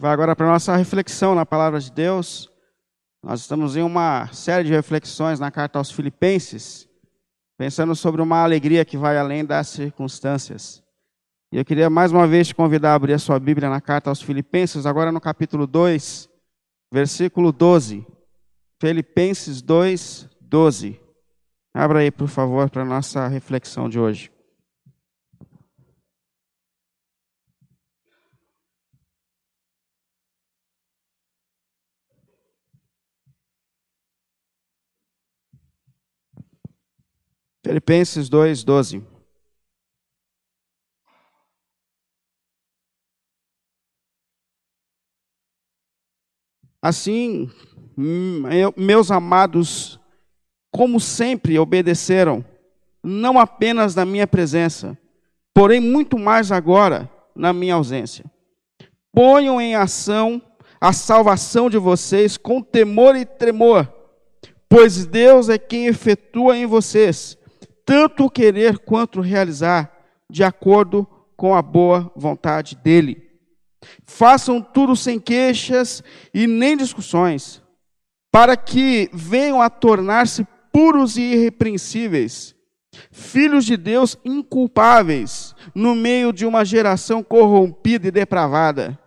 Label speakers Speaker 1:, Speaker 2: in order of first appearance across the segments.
Speaker 1: Vai agora para a nossa reflexão na palavra de Deus. Nós estamos em uma série de reflexões na carta aos Filipenses, pensando sobre uma alegria que vai além das circunstâncias. E eu queria mais uma vez te convidar a abrir a sua Bíblia na carta aos Filipenses, agora no capítulo 2, versículo 12. Filipenses 2, 12. Abra aí, por favor, para a nossa reflexão de hoje. Filipenses 2, 12. Assim, meus amados, como sempre obedeceram, não apenas na minha presença, porém muito mais agora na minha ausência. Ponham em ação a salvação de vocês com temor e tremor, pois Deus é quem efetua em vocês tanto querer quanto realizar, de acordo com a boa vontade dele. Façam tudo sem queixas e nem discussões, para que venham a tornar-se puros e irrepreensíveis, filhos de Deus inculpáveis, no meio de uma geração corrompida e depravada,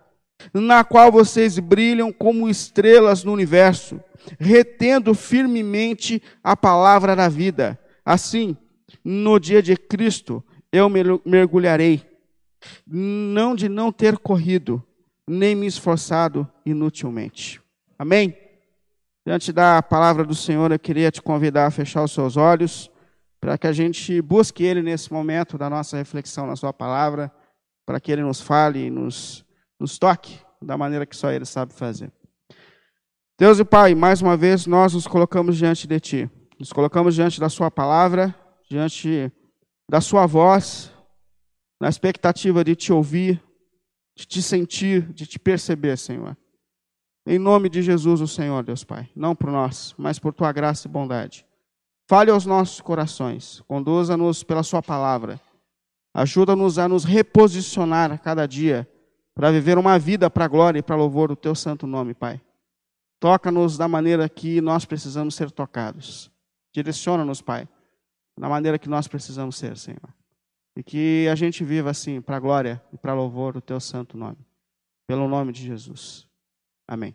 Speaker 1: na qual vocês brilham como estrelas no universo, retendo firmemente a palavra da vida. Assim, no dia de Cristo eu mergulharei, não de não ter corrido, nem me esforçado inutilmente. Amém? Diante da palavra do Senhor, eu queria te convidar a fechar os seus olhos, para que a gente busque Ele nesse momento da nossa reflexão na Sua palavra, para que Ele nos fale e nos, nos toque da maneira que só Ele sabe fazer. Deus e Pai, mais uma vez nós nos colocamos diante de Ti, nos colocamos diante da Sua palavra, diante da Sua voz, na expectativa de te ouvir, de te sentir, de te perceber, Senhor. Em nome de Jesus, o Senhor, Deus Pai, não por nós, mas por tua graça e bondade. Fale aos nossos corações, conduza-nos pela Sua palavra, ajuda-nos a nos reposicionar a cada dia para viver uma vida para a glória e para louvor do Teu santo nome, Pai. Toca-nos da maneira que nós precisamos ser tocados. Direciona-nos, Pai na maneira que nós precisamos ser, Senhor. E que a gente viva assim, para a glória e para louvor do teu santo nome. Pelo nome de Jesus. Amém.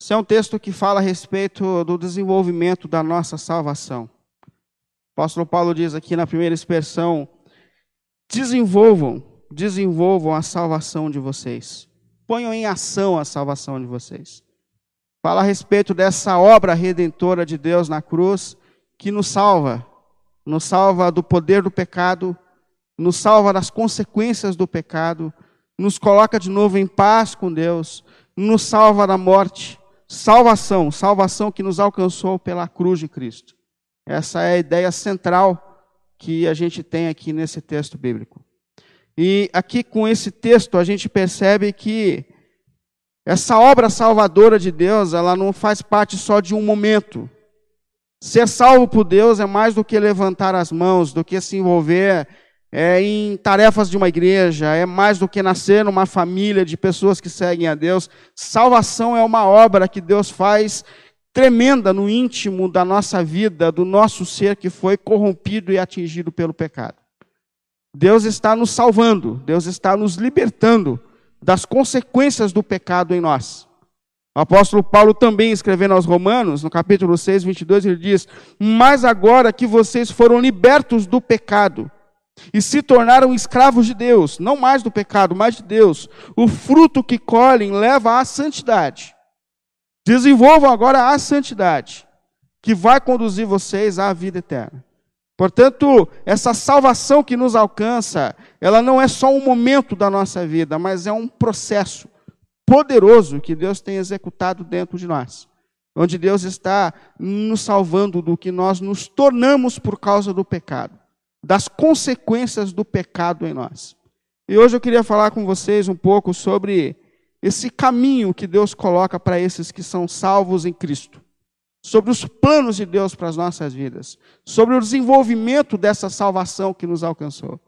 Speaker 1: Esse é um texto que fala a respeito do desenvolvimento da nossa salvação. O apóstolo Paulo diz aqui na primeira expressão: desenvolvam, desenvolvam a salvação de vocês. Ponham em ação a salvação de vocês. Fala a respeito dessa obra redentora de Deus na cruz que nos salva, nos salva do poder do pecado, nos salva das consequências do pecado, nos coloca de novo em paz com Deus, nos salva da morte. Salvação, salvação que nos alcançou pela cruz de Cristo. Essa é a ideia central que a gente tem aqui nesse texto bíblico. E aqui com esse texto a gente percebe que essa obra salvadora de Deus, ela não faz parte só de um momento. Ser salvo por Deus é mais do que levantar as mãos, do que se envolver é, em tarefas de uma igreja, é mais do que nascer numa família de pessoas que seguem a Deus. Salvação é uma obra que Deus faz tremenda no íntimo da nossa vida, do nosso ser que foi corrompido e atingido pelo pecado. Deus está nos salvando, Deus está nos libertando das consequências do pecado em nós. O apóstolo Paulo também escrevendo aos Romanos, no capítulo 6, 22, ele diz: Mas agora que vocês foram libertos do pecado e se tornaram escravos de Deus, não mais do pecado, mas de Deus, o fruto que colhem leva à santidade. Desenvolvam agora a santidade, que vai conduzir vocês à vida eterna. Portanto, essa salvação que nos alcança, ela não é só um momento da nossa vida, mas é um processo poderoso que Deus tem executado dentro de nós. Onde Deus está nos salvando do que nós nos tornamos por causa do pecado, das consequências do pecado em nós. E hoje eu queria falar com vocês um pouco sobre esse caminho que Deus coloca para esses que são salvos em Cristo, sobre os planos de Deus para as nossas vidas, sobre o desenvolvimento dessa salvação que nos alcançou.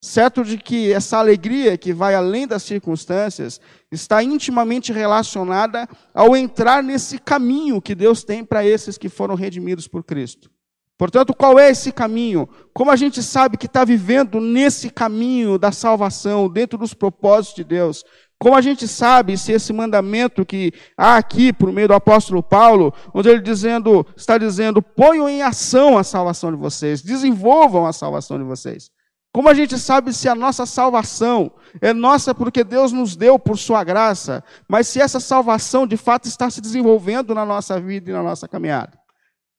Speaker 1: Certo de que essa alegria que vai além das circunstâncias está intimamente relacionada ao entrar nesse caminho que Deus tem para esses que foram redimidos por Cristo. Portanto, qual é esse caminho? Como a gente sabe que está vivendo nesse caminho da salvação, dentro dos propósitos de Deus? Como a gente sabe se esse mandamento que há aqui por meio do apóstolo Paulo, onde ele dizendo, está dizendo, ponham em ação a salvação de vocês, desenvolvam a salvação de vocês. Como a gente sabe se a nossa salvação é nossa porque Deus nos deu por sua graça, mas se essa salvação de fato está se desenvolvendo na nossa vida e na nossa caminhada?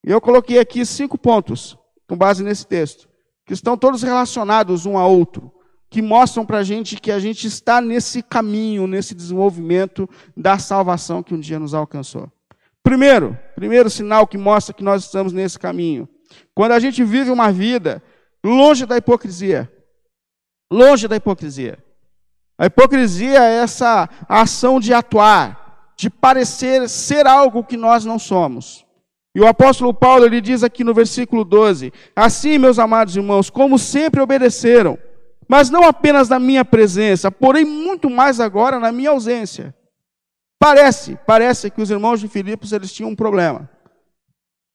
Speaker 1: Eu coloquei aqui cinco pontos, com base nesse texto, que estão todos relacionados um a outro que mostram para a gente que a gente está nesse caminho, nesse desenvolvimento da salvação que um dia nos alcançou. Primeiro, primeiro sinal que mostra que nós estamos nesse caminho. Quando a gente vive uma vida longe da hipocrisia. Longe da hipocrisia. A hipocrisia é essa ação de atuar, de parecer ser algo que nós não somos. E o apóstolo Paulo ele diz aqui no versículo 12: Assim, meus amados irmãos, como sempre obedeceram, mas não apenas na minha presença, porém muito mais agora na minha ausência. Parece, parece que os irmãos de Filipos eles tinham um problema.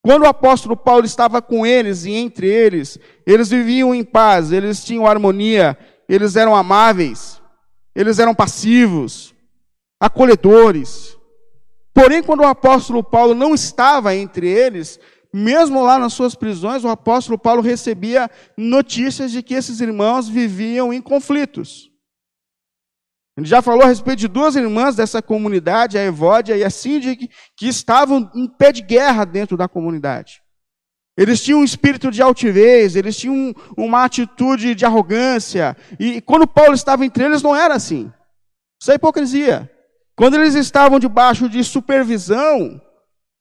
Speaker 1: Quando o apóstolo Paulo estava com eles e entre eles, eles viviam em paz, eles tinham harmonia, eles eram amáveis, eles eram passivos, acolhedores. Porém, quando o apóstolo Paulo não estava entre eles, mesmo lá nas suas prisões, o apóstolo Paulo recebia notícias de que esses irmãos viviam em conflitos. Ele já falou a respeito de duas irmãs dessa comunidade, a Evódia e a Síndic, que estavam em pé de guerra dentro da comunidade. Eles tinham um espírito de altivez, eles tinham uma atitude de arrogância. E quando Paulo estava entre eles, não era assim. Isso é hipocrisia. Quando eles estavam debaixo de supervisão,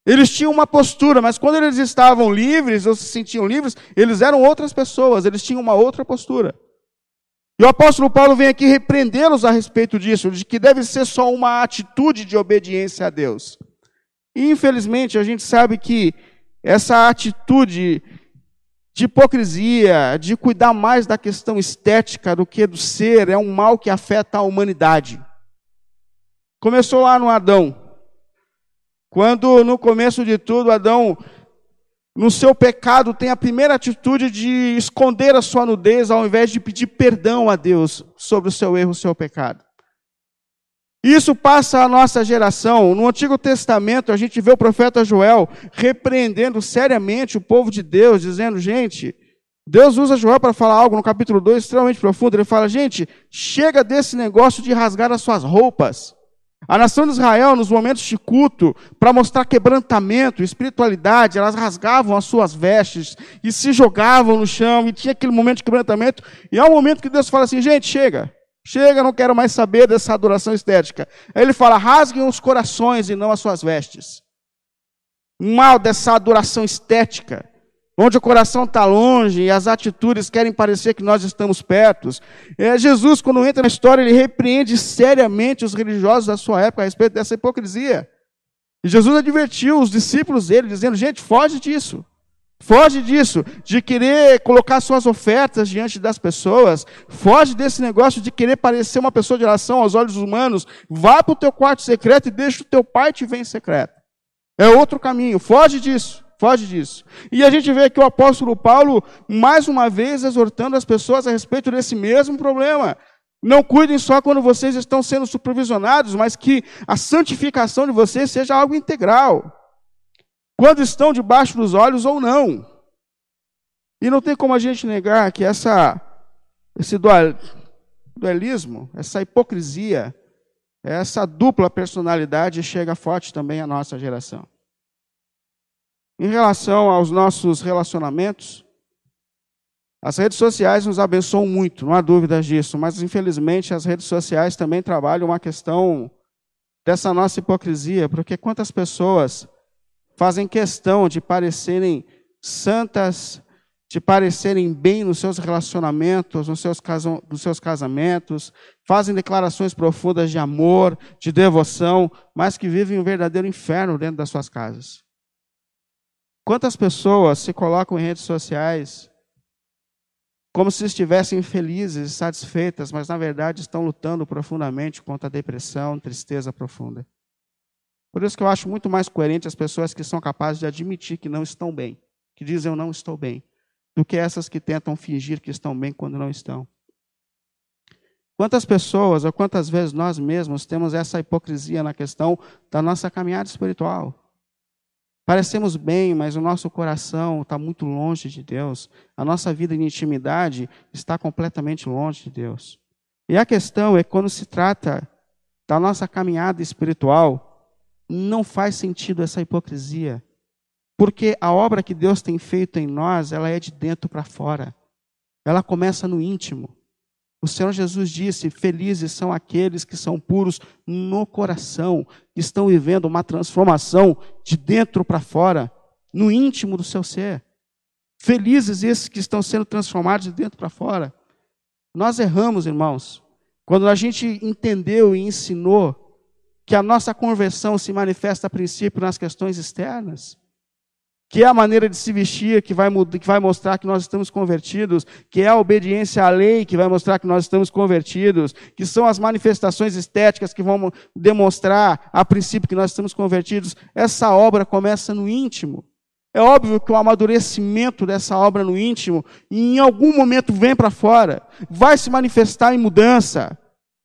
Speaker 1: eles tinham uma postura, mas quando eles estavam livres, ou se sentiam livres, eles eram outras pessoas, eles tinham uma outra postura. E o apóstolo Paulo vem aqui repreendê-los a respeito disso, de que deve ser só uma atitude de obediência a Deus. E infelizmente a gente sabe que essa atitude de hipocrisia, de cuidar mais da questão estética do que do ser, é um mal que afeta a humanidade. Começou lá no Adão. Quando no começo de tudo Adão, no seu pecado, tem a primeira atitude de esconder a sua nudez ao invés de pedir perdão a Deus sobre o seu erro, o seu pecado. Isso passa a nossa geração. No Antigo Testamento, a gente vê o profeta Joel repreendendo seriamente o povo de Deus, dizendo: gente, Deus usa Joel para falar algo no capítulo 2 extremamente profundo. Ele fala: gente, chega desse negócio de rasgar as suas roupas. A nação de Israel, nos momentos de culto, para mostrar quebrantamento, espiritualidade, elas rasgavam as suas vestes e se jogavam no chão, e tinha aquele momento de quebrantamento. E é um momento que Deus fala assim: gente, chega, chega, não quero mais saber dessa adoração estética. Aí ele fala: rasguem os corações e não as suas vestes. Mal dessa adoração estética onde o coração está longe e as atitudes querem parecer que nós estamos perto. É, Jesus, quando entra na história, ele repreende seriamente os religiosos da sua época a respeito dessa hipocrisia. E Jesus advertiu os discípulos dele, dizendo: gente, foge disso. Foge disso, de querer colocar suas ofertas diante das pessoas. Foge desse negócio de querer parecer uma pessoa de oração aos olhos humanos. Vá para o teu quarto secreto e deixa o teu pai te ver em secreto. É outro caminho. Foge disso. Foge disso. E a gente vê que o apóstolo Paulo, mais uma vez, exortando as pessoas a respeito desse mesmo problema. Não cuidem só quando vocês estão sendo supervisionados, mas que a santificação de vocês seja algo integral. Quando estão debaixo dos olhos ou não. E não tem como a gente negar que essa, esse dual, dualismo, essa hipocrisia, essa dupla personalidade chega forte também à nossa geração. Em relação aos nossos relacionamentos, as redes sociais nos abençoam muito, não há dúvidas disso, mas infelizmente as redes sociais também trabalham uma questão dessa nossa hipocrisia, porque quantas pessoas fazem questão de parecerem santas, de parecerem bem nos seus relacionamentos, nos seus, nos seus casamentos, fazem declarações profundas de amor, de devoção, mas que vivem um verdadeiro inferno dentro das suas casas. Quantas pessoas se colocam em redes sociais como se estivessem felizes satisfeitas, mas na verdade estão lutando profundamente contra a depressão, tristeza profunda. Por isso que eu acho muito mais coerente as pessoas que são capazes de admitir que não estão bem, que dizem eu não estou bem, do que essas que tentam fingir que estão bem quando não estão. Quantas pessoas ou quantas vezes nós mesmos temos essa hipocrisia na questão da nossa caminhada espiritual? Parecemos bem, mas o nosso coração está muito longe de Deus. A nossa vida de intimidade está completamente longe de Deus. E a questão é quando se trata da nossa caminhada espiritual, não faz sentido essa hipocrisia. Porque a obra que Deus tem feito em nós, ela é de dentro para fora. Ela começa no íntimo. O Senhor Jesus disse: Felizes são aqueles que são puros no coração, que estão vivendo uma transformação de dentro para fora, no íntimo do seu ser. Felizes esses que estão sendo transformados de dentro para fora. Nós erramos, irmãos, quando a gente entendeu e ensinou que a nossa conversão se manifesta a princípio nas questões externas que é a maneira de se vestir que vai, que vai mostrar que nós estamos convertidos, que é a obediência à lei que vai mostrar que nós estamos convertidos, que são as manifestações estéticas que vão demonstrar a princípio que nós estamos convertidos. Essa obra começa no íntimo. É óbvio que o amadurecimento dessa obra no íntimo, em algum momento vem para fora, vai se manifestar em mudança.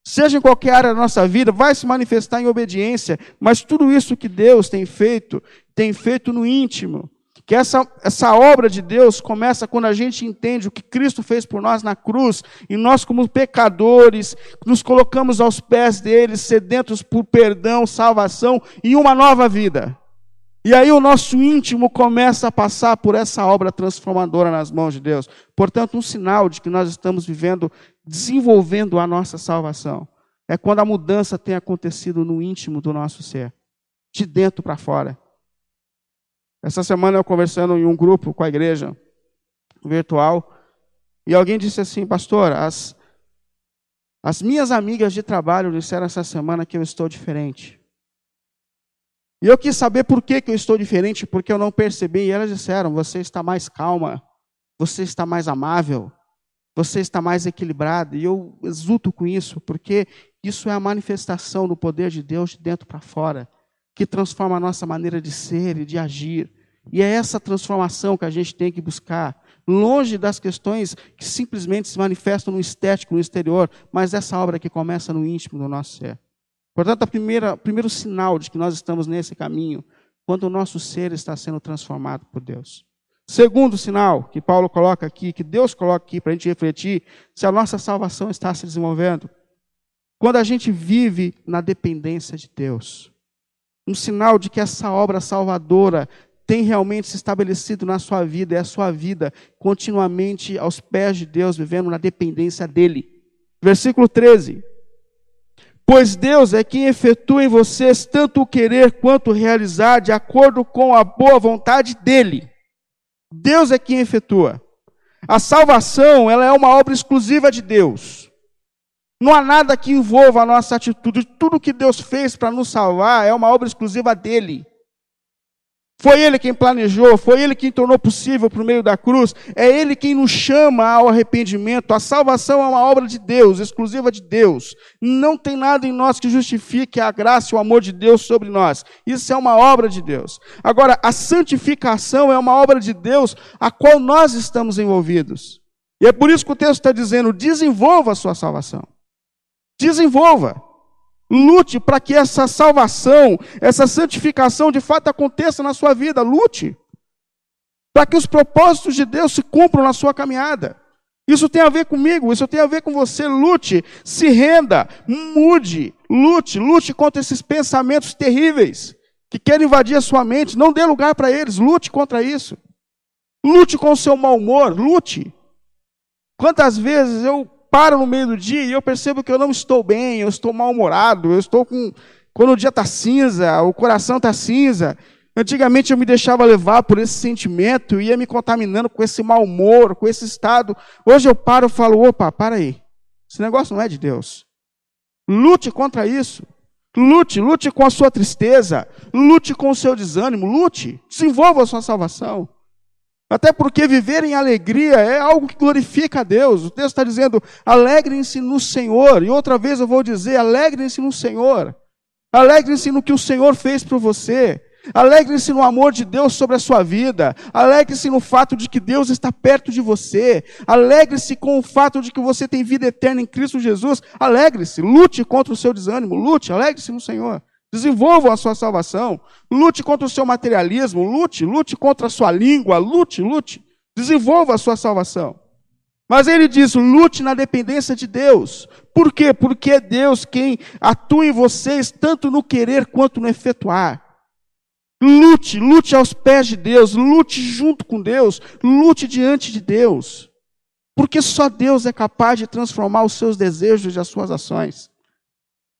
Speaker 1: Seja em qualquer área da nossa vida, vai se manifestar em obediência, mas tudo isso que Deus tem feito, tem feito no íntimo. Que essa, essa obra de Deus começa quando a gente entende o que Cristo fez por nós na cruz, e nós, como pecadores, nos colocamos aos pés dele, sedentos por perdão, salvação e uma nova vida. E aí o nosso íntimo começa a passar por essa obra transformadora nas mãos de Deus. Portanto, um sinal de que nós estamos vivendo, desenvolvendo a nossa salvação, é quando a mudança tem acontecido no íntimo do nosso ser, de dentro para fora. Essa semana eu conversando em um grupo com a igreja virtual, e alguém disse assim, pastor, as, as minhas amigas de trabalho disseram essa semana que eu estou diferente. E eu quis saber por que, que eu estou diferente, porque eu não percebi. E elas disseram: você está mais calma, você está mais amável, você está mais equilibrado. E eu exulto com isso, porque isso é a manifestação do poder de Deus de dentro para fora, que transforma a nossa maneira de ser e de agir. E é essa transformação que a gente tem que buscar, longe das questões que simplesmente se manifestam no estético, no exterior, mas essa obra que começa no íntimo do nosso ser. Portanto, o primeiro sinal de que nós estamos nesse caminho, quando o nosso ser está sendo transformado por Deus. Segundo sinal que Paulo coloca aqui, que Deus coloca aqui para a gente refletir, se a nossa salvação está se desenvolvendo. Quando a gente vive na dependência de Deus. Um sinal de que essa obra salvadora tem realmente se estabelecido na sua vida, é a sua vida continuamente aos pés de Deus, vivendo na dependência dEle. Versículo 13. Pois Deus é quem efetua em vocês tanto o querer quanto o realizar, de acordo com a boa vontade dEle. Deus é quem efetua. A salvação, ela é uma obra exclusiva de Deus. Não há nada que envolva a nossa atitude. Tudo que Deus fez para nos salvar é uma obra exclusiva dele. Foi Ele quem planejou, foi Ele quem tornou possível por meio da cruz, é Ele quem nos chama ao arrependimento. A salvação é uma obra de Deus, exclusiva de Deus. Não tem nada em nós que justifique a graça e o amor de Deus sobre nós. Isso é uma obra de Deus. Agora, a santificação é uma obra de Deus a qual nós estamos envolvidos. E é por isso que o texto está dizendo: desenvolva a sua salvação. Desenvolva. Lute para que essa salvação, essa santificação de fato aconteça na sua vida. Lute. Para que os propósitos de Deus se cumpram na sua caminhada. Isso tem a ver comigo, isso tem a ver com você. Lute, se renda, mude, lute, lute contra esses pensamentos terríveis que querem invadir a sua mente. Não dê lugar para eles, lute contra isso. Lute com o seu mau humor, lute. Quantas vezes eu paro no meio do dia e eu percebo que eu não estou bem, eu estou mal-humorado, eu estou com. Quando o dia está cinza, o coração está cinza. Antigamente eu me deixava levar por esse sentimento, ia me contaminando com esse mau humor, com esse estado. Hoje eu paro e falo: opa, para aí. Esse negócio não é de Deus. Lute contra isso. Lute, lute com a sua tristeza. Lute com o seu desânimo. Lute. Desenvolva a sua salvação. Até porque viver em alegria é algo que glorifica a Deus. O texto está dizendo: alegrem-se no Senhor. E outra vez eu vou dizer: alegrem-se no Senhor. Alegrem-se no que o Senhor fez por você. Alegre-se no amor de Deus sobre a sua vida. Alegre-se no fato de que Deus está perto de você. Alegre-se com o fato de que você tem vida eterna em Cristo Jesus. Alegre-se, lute contra o seu desânimo, lute, alegre-se no Senhor. Desenvolva a sua salvação. Lute contra o seu materialismo. Lute, lute contra a sua língua. Lute, lute. Desenvolva a sua salvação. Mas ele diz: lute na dependência de Deus. Por quê? Porque é Deus quem atua em vocês, tanto no querer quanto no efetuar. Lute, lute aos pés de Deus, lute junto com Deus, lute diante de Deus. Porque só Deus é capaz de transformar os seus desejos e as suas ações.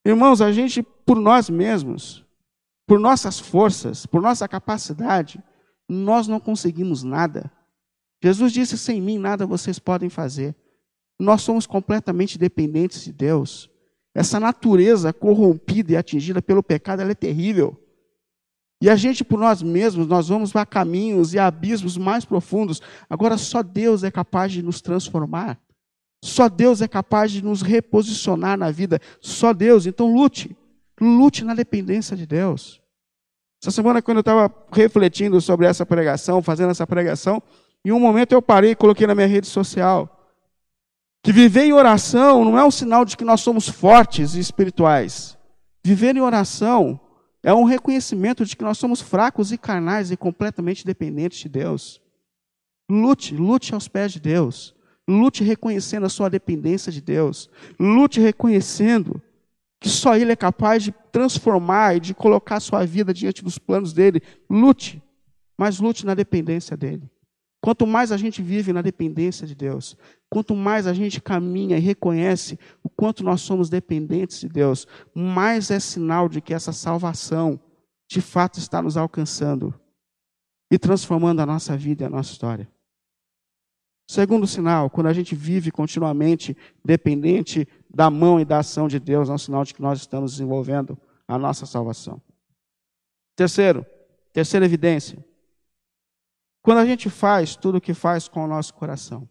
Speaker 1: Irmãos, a gente, por nós mesmos, por nossas forças, por nossa capacidade, nós não conseguimos nada. Jesus disse: sem mim nada vocês podem fazer. Nós somos completamente dependentes de Deus. Essa natureza corrompida e atingida pelo pecado, ela é terrível. E a gente, por nós mesmos, nós vamos para caminhos e abismos mais profundos. Agora, só Deus é capaz de nos transformar. Só Deus é capaz de nos reposicionar na vida. Só Deus. Então lute. Lute na dependência de Deus. Essa semana, quando eu estava refletindo sobre essa pregação, fazendo essa pregação, em um momento eu parei e coloquei na minha rede social que viver em oração não é um sinal de que nós somos fortes e espirituais. Viver em oração é um reconhecimento de que nós somos fracos e carnais e completamente dependentes de Deus. Lute, lute aos pés de Deus. Lute reconhecendo a sua dependência de Deus. Lute reconhecendo que só Ele é capaz de transformar e de colocar sua vida diante dos planos dele. Lute, mas lute na dependência dele. Quanto mais a gente vive na dependência de Deus, quanto mais a gente caminha e reconhece o quanto nós somos dependentes de Deus, mais é sinal de que essa salvação de fato está nos alcançando e transformando a nossa vida e a nossa história. Segundo sinal, quando a gente vive continuamente dependente da mão e da ação de Deus, é um sinal de que nós estamos desenvolvendo a nossa salvação. Terceiro, terceira evidência. Quando a gente faz tudo o que faz com o nosso coração.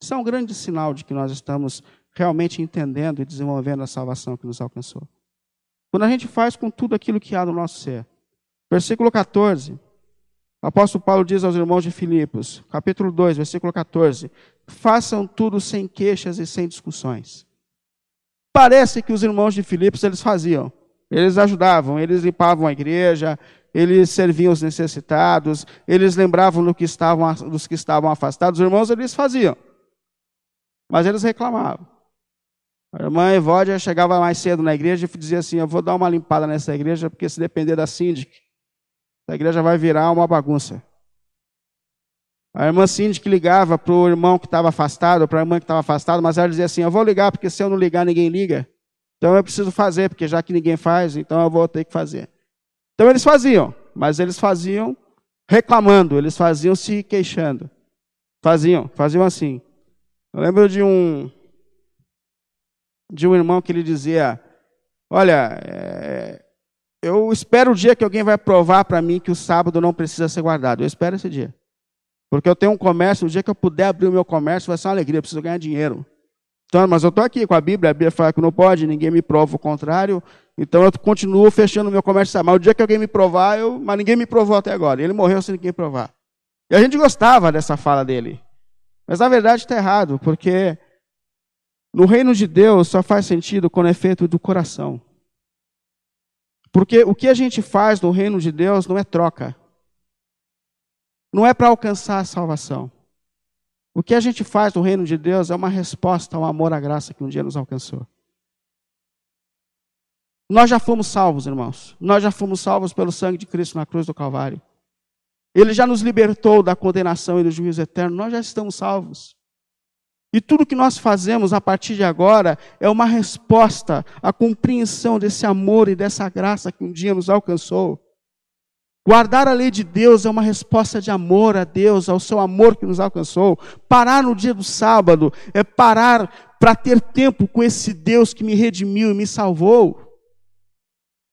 Speaker 1: Isso é um grande sinal de que nós estamos realmente entendendo e desenvolvendo a salvação que nos alcançou. Quando a gente faz com tudo aquilo que há no nosso ser. Versículo 14. Apóstolo Paulo diz aos irmãos de Filipos, capítulo 2, versículo 14: Façam tudo sem queixas e sem discussões. Parece que os irmãos de Filipos eles faziam. Eles ajudavam, eles limpavam a igreja, eles serviam os necessitados, eles lembravam do que estavam, dos que estavam afastados. Os irmãos eles faziam. Mas eles reclamavam. A irmã Evódia chegava mais cedo na igreja e dizia assim: Eu vou dar uma limpada nessa igreja, porque se depender da síndica, a igreja vai virar uma bagunça. A irmã síndica ligava para o irmão que estava afastado, para a irmã que estava afastada, mas ela dizia assim: Eu vou ligar, porque se eu não ligar, ninguém liga. Então eu preciso fazer, porque já que ninguém faz, então eu vou ter que fazer. Então eles faziam, mas eles faziam reclamando, eles faziam se queixando. Faziam, faziam assim. Eu lembro de um de um irmão que ele dizia: Olha, é, eu espero o dia que alguém vai provar para mim que o sábado não precisa ser guardado. Eu espero esse dia. Porque eu tenho um comércio, o dia que eu puder abrir o meu comércio vai ser uma alegria, eu preciso ganhar dinheiro. Então, mas eu estou aqui com a Bíblia, a Bíblia fala que não pode, ninguém me prova o contrário, então eu continuo fechando o meu comércio. Mas o dia que alguém me provar, eu, mas ninguém me provou até agora. Ele morreu sem ninguém provar. E a gente gostava dessa fala dele. Mas na verdade está errado, porque no reino de Deus só faz sentido quando é feito do coração. Porque o que a gente faz no reino de Deus não é troca. Não é para alcançar a salvação. O que a gente faz no reino de Deus é uma resposta ao amor à graça que um dia nos alcançou. Nós já fomos salvos, irmãos. Nós já fomos salvos pelo sangue de Cristo na cruz do Calvário. Ele já nos libertou da condenação e do juízo eterno, nós já estamos salvos. E tudo que nós fazemos a partir de agora é uma resposta à compreensão desse amor e dessa graça que um dia nos alcançou. Guardar a lei de Deus é uma resposta de amor a Deus, ao seu amor que nos alcançou. Parar no dia do sábado é parar para ter tempo com esse Deus que me redimiu e me salvou.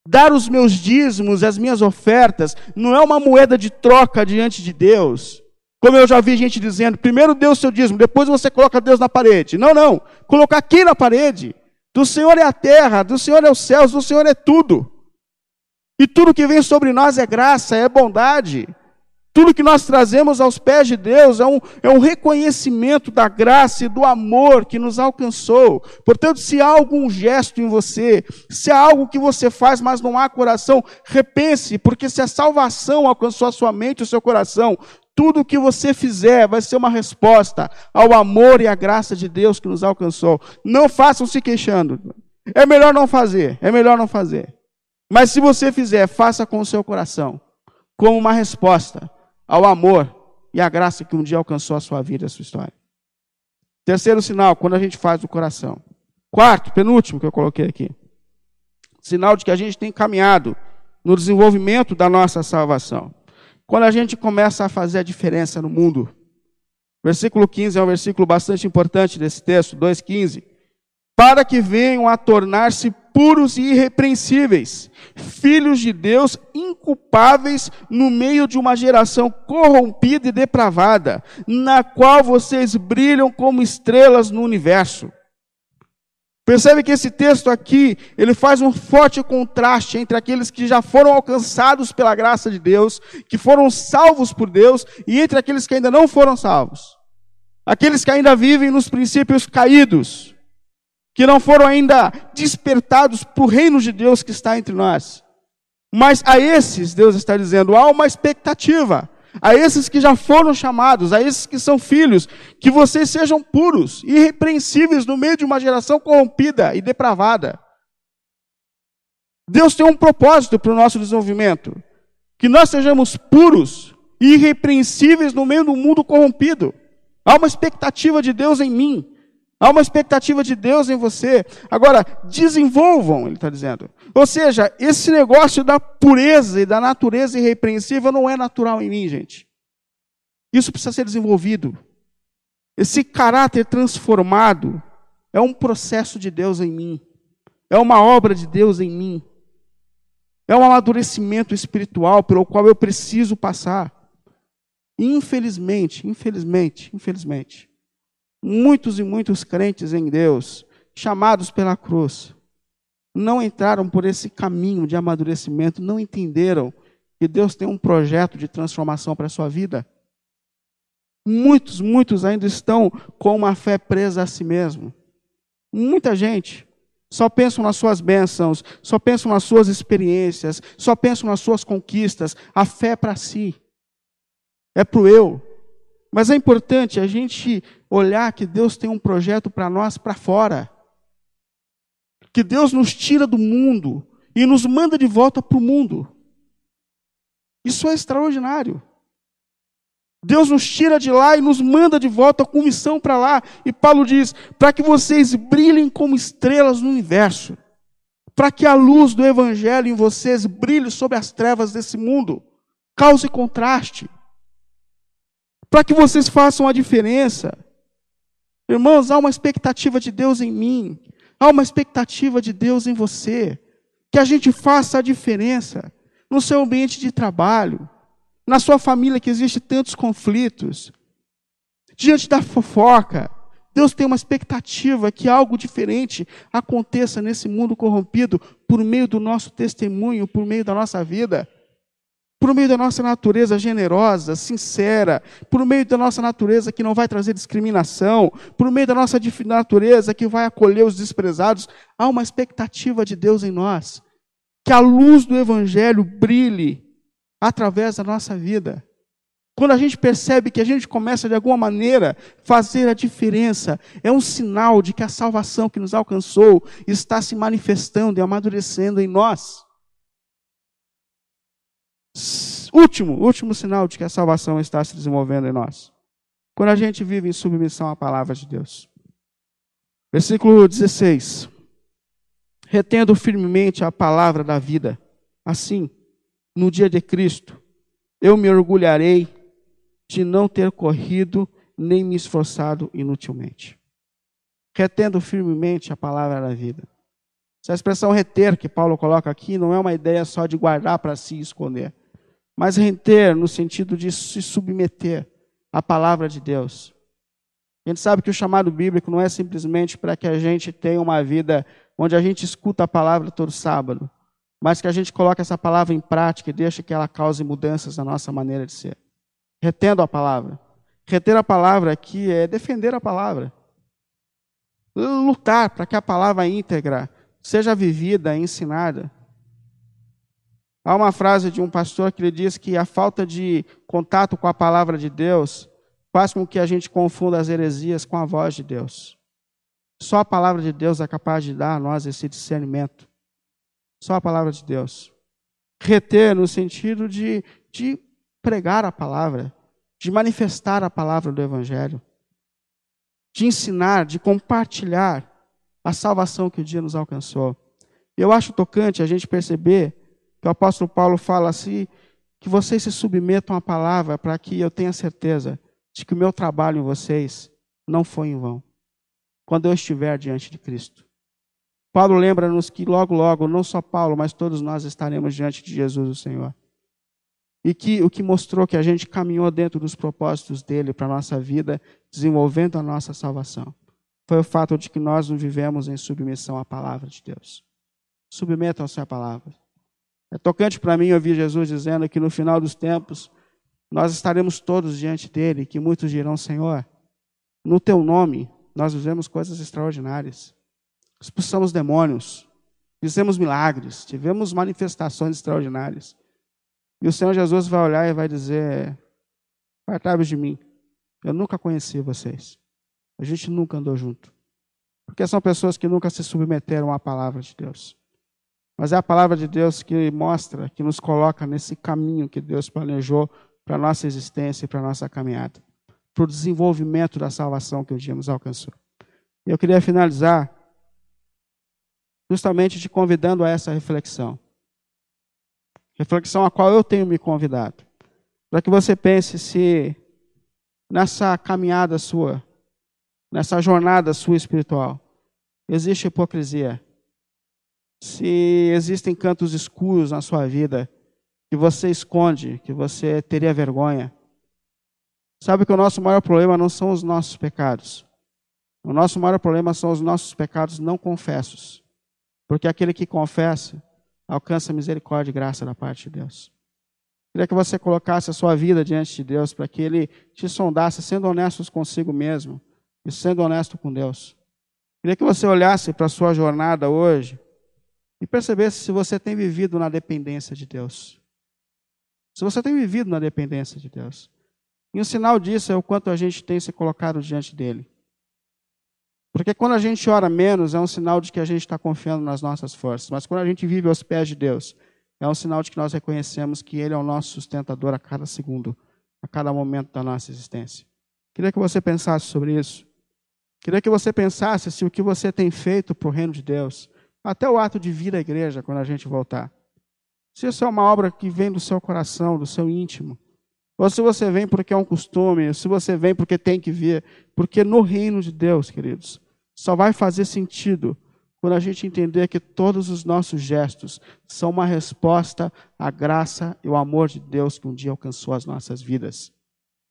Speaker 1: Dar os meus dízimos, as minhas ofertas, não é uma moeda de troca diante de Deus. Como eu já vi gente dizendo, primeiro Deus seu dízimo, depois você coloca Deus na parede. Não, não. Colocar quem na parede? Do Senhor é a terra, do Senhor é os céus, do Senhor é tudo. E tudo que vem sobre nós é graça, é bondade. Tudo que nós trazemos aos pés de Deus é um, é um reconhecimento da graça e do amor que nos alcançou. Portanto, se há algum gesto em você, se há algo que você faz, mas não há coração, repense, porque se a salvação alcançou a sua mente e o seu coração, tudo o que você fizer vai ser uma resposta ao amor e à graça de Deus que nos alcançou. Não façam se queixando. É melhor não fazer, é melhor não fazer. Mas se você fizer, faça com o seu coração, como uma resposta ao amor e à graça que um dia alcançou a sua vida, a sua história. Terceiro sinal, quando a gente faz o coração. Quarto, penúltimo que eu coloquei aqui. Sinal de que a gente tem caminhado no desenvolvimento da nossa salvação. Quando a gente começa a fazer a diferença no mundo. Versículo 15 é um versículo bastante importante desse texto, 2,15. Para que venham a tornar-se puros e irrepreensíveis, filhos de Deus inculpáveis no meio de uma geração corrompida e depravada, na qual vocês brilham como estrelas no universo. Percebe que esse texto aqui, ele faz um forte contraste entre aqueles que já foram alcançados pela graça de Deus, que foram salvos por Deus, e entre aqueles que ainda não foram salvos. Aqueles que ainda vivem nos princípios caídos que não foram ainda despertados para o reino de Deus que está entre nós. Mas a esses, Deus está dizendo, há uma expectativa. A esses que já foram chamados, a esses que são filhos, que vocês sejam puros, irrepreensíveis no meio de uma geração corrompida e depravada. Deus tem um propósito para o nosso desenvolvimento: que nós sejamos puros e irrepreensíveis no meio do mundo corrompido. Há uma expectativa de Deus em mim. Há uma expectativa de Deus em você. Agora, desenvolvam, ele está dizendo. Ou seja, esse negócio da pureza e da natureza irrepreensível não é natural em mim, gente. Isso precisa ser desenvolvido. Esse caráter transformado é um processo de Deus em mim. É uma obra de Deus em mim. É um amadurecimento espiritual pelo qual eu preciso passar. Infelizmente, infelizmente, infelizmente muitos e muitos crentes em Deus, chamados pela cruz, não entraram por esse caminho de amadurecimento, não entenderam que Deus tem um projeto de transformação para a sua vida. Muitos, muitos ainda estão com uma fé presa a si mesmo. Muita gente só pensam nas suas bênçãos, só pensam nas suas experiências, só pensam nas suas conquistas. A fé é para si, é para o eu. Mas é importante a gente olhar que Deus tem um projeto para nós para fora. Que Deus nos tira do mundo e nos manda de volta para o mundo. Isso é extraordinário. Deus nos tira de lá e nos manda de volta com missão para lá. E Paulo diz: para que vocês brilhem como estrelas no universo, para que a luz do Evangelho em vocês brilhe sobre as trevas desse mundo, cause contraste, para que vocês façam a diferença. Irmãos, há uma expectativa de Deus em mim, há uma expectativa de Deus em você, que a gente faça a diferença no seu ambiente de trabalho, na sua família que existe tantos conflitos, diante da fofoca. Deus tem uma expectativa que algo diferente aconteça nesse mundo corrompido por meio do nosso testemunho, por meio da nossa vida por meio da nossa natureza generosa, sincera, por meio da nossa natureza que não vai trazer discriminação, por meio da nossa natureza que vai acolher os desprezados, há uma expectativa de Deus em nós. Que a luz do Evangelho brilhe através da nossa vida. Quando a gente percebe que a gente começa de alguma maneira fazer a diferença, é um sinal de que a salvação que nos alcançou está se manifestando e amadurecendo em nós. Último, último sinal de que a salvação está se desenvolvendo em nós. Quando a gente vive em submissão à palavra de Deus. Versículo 16. Retendo firmemente a palavra da vida. Assim, no dia de Cristo, eu me orgulharei de não ter corrido nem me esforçado inutilmente. Retendo firmemente a palavra da vida. Essa expressão reter que Paulo coloca aqui não é uma ideia só de guardar para si e esconder mas reter no sentido de se submeter a palavra de Deus. A gente sabe que o chamado bíblico não é simplesmente para que a gente tenha uma vida onde a gente escuta a palavra todo sábado, mas que a gente coloque essa palavra em prática e deixe que ela cause mudanças na nossa maneira de ser. Retendo a palavra. Reter a palavra aqui é defender a palavra. Lutar para que a palavra íntegra seja vivida, ensinada. Há uma frase de um pastor que ele diz que a falta de contato com a palavra de Deus faz com que a gente confunda as heresias com a voz de Deus. Só a palavra de Deus é capaz de dar a nós esse discernimento. Só a palavra de Deus. Reter no sentido de, de pregar a palavra, de manifestar a palavra do Evangelho, de ensinar, de compartilhar a salvação que o dia nos alcançou. Eu acho tocante a gente perceber o apóstolo Paulo fala assim, que vocês se submetam à palavra para que eu tenha certeza de que o meu trabalho em vocês não foi em vão. Quando eu estiver diante de Cristo. Paulo lembra-nos que logo, logo, não só Paulo, mas todos nós estaremos diante de Jesus, o Senhor. E que o que mostrou que a gente caminhou dentro dos propósitos dele para a nossa vida, desenvolvendo a nossa salvação, foi o fato de que nós não vivemos em submissão à palavra de Deus. Submetam-se à palavra. É tocante para mim ouvir Jesus dizendo que no final dos tempos nós estaremos todos diante dele, que muitos dirão: Senhor, no teu nome nós fizemos coisas extraordinárias. Expulsamos demônios, fizemos milagres, tivemos manifestações extraordinárias. E o Senhor Jesus vai olhar e vai dizer: Apartai-vos de mim, eu nunca conheci vocês. A gente nunca andou junto. Porque são pessoas que nunca se submeteram à palavra de Deus. Mas é a palavra de Deus que mostra, que nos coloca nesse caminho que Deus planejou para a nossa existência e para a nossa caminhada. Para o desenvolvimento da salvação que o dia nos alcançou. Eu queria finalizar justamente te convidando a essa reflexão. Reflexão a qual eu tenho me convidado. Para que você pense se nessa caminhada sua, nessa jornada sua espiritual, existe hipocrisia se existem cantos escuros na sua vida que você esconde, que você teria vergonha. Sabe que o nosso maior problema não são os nossos pecados. O nosso maior problema são os nossos pecados não confessos. Porque aquele que confessa alcança misericórdia e graça da parte de Deus. Queria que você colocasse a sua vida diante de Deus para que Ele te sondasse, sendo honestos consigo mesmo e sendo honesto com Deus. Queria que você olhasse para a sua jornada hoje e percebesse se você tem vivido na dependência de Deus. Se você tem vivido na dependência de Deus. E um sinal disso é o quanto a gente tem se colocado diante dele. Porque quando a gente ora menos, é um sinal de que a gente está confiando nas nossas forças. Mas quando a gente vive aos pés de Deus, é um sinal de que nós reconhecemos que Ele é o nosso sustentador a cada segundo, a cada momento da nossa existência. Queria que você pensasse sobre isso. Queria que você pensasse se o que você tem feito para o reino de Deus, até o ato de vir à igreja quando a gente voltar. Se isso é uma obra que vem do seu coração, do seu íntimo, ou se você vem porque é um costume, ou se você vem porque tem que vir, porque no reino de Deus, queridos, só vai fazer sentido quando a gente entender que todos os nossos gestos são uma resposta à graça e ao amor de Deus que um dia alcançou as nossas vidas.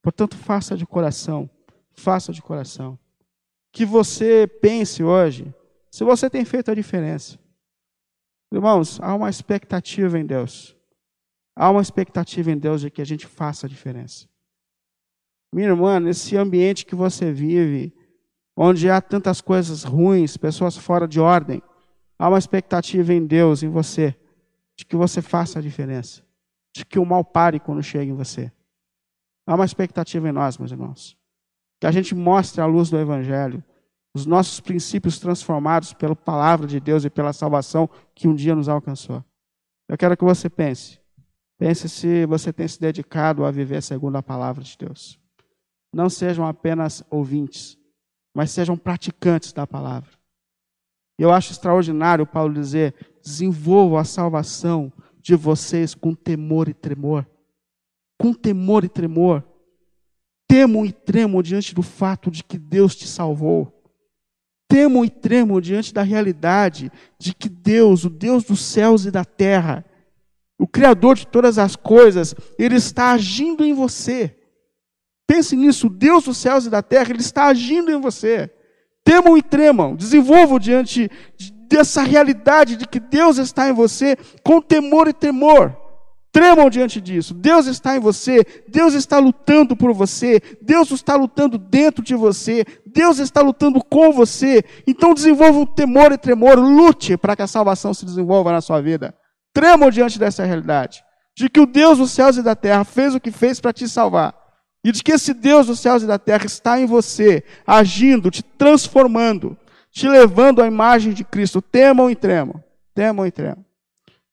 Speaker 1: Portanto, faça de coração, faça de coração. Que você pense hoje se você tem feito a diferença. Irmãos, há uma expectativa em Deus. Há uma expectativa em Deus de que a gente faça a diferença. Minha irmã, nesse ambiente que você vive, onde há tantas coisas ruins, pessoas fora de ordem, há uma expectativa em Deus, em você, de que você faça a diferença. De que o mal pare quando chega em você. Há uma expectativa em nós, meus irmãos. Que a gente mostre a luz do Evangelho os nossos princípios transformados pela palavra de Deus e pela salvação que um dia nos alcançou. Eu quero que você pense. Pense se você tem se dedicado a viver segundo a palavra de Deus. Não sejam apenas ouvintes, mas sejam praticantes da palavra. Eu acho extraordinário Paulo dizer: desenvolvam a salvação de vocês com temor e tremor. Com temor e tremor. Temam e tremam diante do fato de que Deus te salvou temo e tremo diante da realidade de que Deus, o Deus dos céus e da terra, o Criador de todas as coisas, Ele está agindo em você. Pense nisso, Deus dos céus e da terra, Ele está agindo em você. Temam e tremam, desenvolvam diante dessa realidade de que Deus está em você com temor e temor. Tremam diante disso. Deus está em você, Deus está lutando por você, Deus está lutando dentro de você, Deus está lutando com você. Então desenvolva temor e tremor, lute para que a salvação se desenvolva na sua vida. Tremam diante dessa realidade, de que o Deus dos céus e da terra fez o que fez para te salvar. E de que esse Deus dos céus e da terra está em você, agindo, te transformando, te levando à imagem de Cristo. Temam e tremam. Temam e tremam.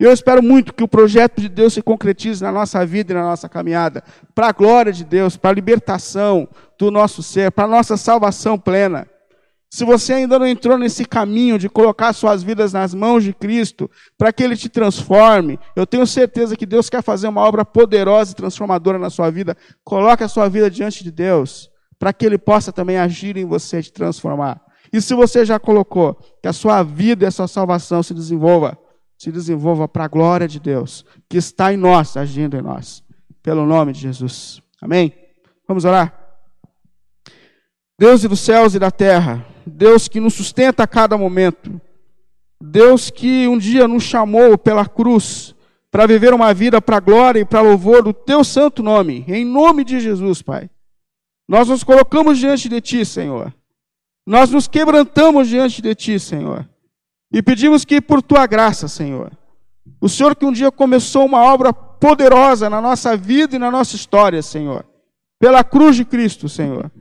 Speaker 1: Eu espero muito que o projeto de Deus se concretize na nossa vida e na nossa caminhada, para a glória de Deus, para a libertação do nosso ser, para a nossa salvação plena. Se você ainda não entrou nesse caminho de colocar suas vidas nas mãos de Cristo, para que Ele te transforme, eu tenho certeza que Deus quer fazer uma obra poderosa e transformadora na sua vida. Coloque a sua vida diante de Deus, para que Ele possa também agir em você e te transformar. E se você já colocou, que a sua vida e a sua salvação se desenvolva, se desenvolva para a glória de Deus, que está em nós, agindo em nós. Pelo nome de Jesus. Amém? Vamos orar? Deus dos céus e da terra, Deus que nos sustenta a cada momento, Deus que um dia nos chamou pela cruz para viver uma vida para a glória e para louvor do teu santo nome, em nome de Jesus, Pai. Nós nos colocamos diante de ti, Senhor. Nós nos quebrantamos diante de ti, Senhor. E pedimos que por tua graça, Senhor, o Senhor que um dia começou uma obra poderosa na nossa vida e na nossa história, Senhor, pela cruz de Cristo, Senhor,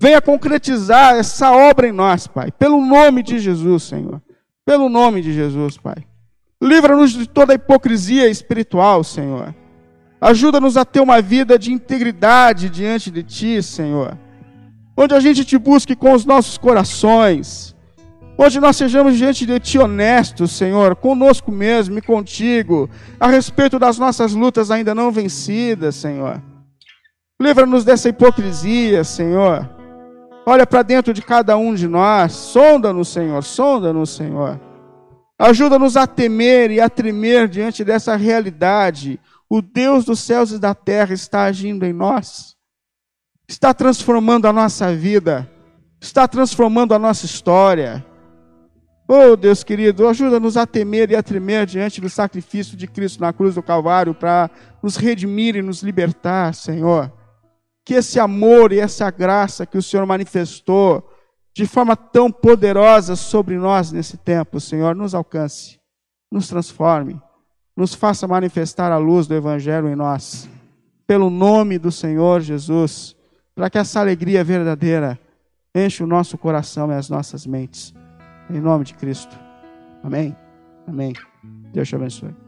Speaker 1: venha concretizar essa obra em nós, Pai, pelo nome de Jesus, Senhor. Pelo nome de Jesus, Pai. Livra-nos de toda hipocrisia espiritual, Senhor. Ajuda-nos a ter uma vida de integridade diante de Ti, Senhor. Onde a gente te busque com os nossos corações. Onde nós sejamos diante de Ti honestos, Senhor, conosco mesmo e contigo, a respeito das nossas lutas ainda não vencidas, Senhor. Livra-nos dessa hipocrisia, Senhor. Olha para dentro de cada um de nós. Sonda-nos, Senhor. Sonda-nos, Senhor. Ajuda-nos a temer e a tremer diante dessa realidade. O Deus dos céus e da terra está agindo em nós. Está transformando a nossa vida. Está transformando a nossa história. Oh, Deus querido, ajuda-nos a temer e a tremer diante do sacrifício de Cristo na cruz do Calvário para nos redimir e nos libertar, Senhor que esse amor e essa graça que o Senhor manifestou de forma tão poderosa sobre nós nesse tempo, Senhor, nos alcance, nos transforme, nos faça manifestar a luz do Evangelho em nós, pelo nome do Senhor Jesus, para que essa alegria verdadeira enche o nosso coração e as nossas mentes. Em nome de Cristo. Amém. Amém. Deus te abençoe.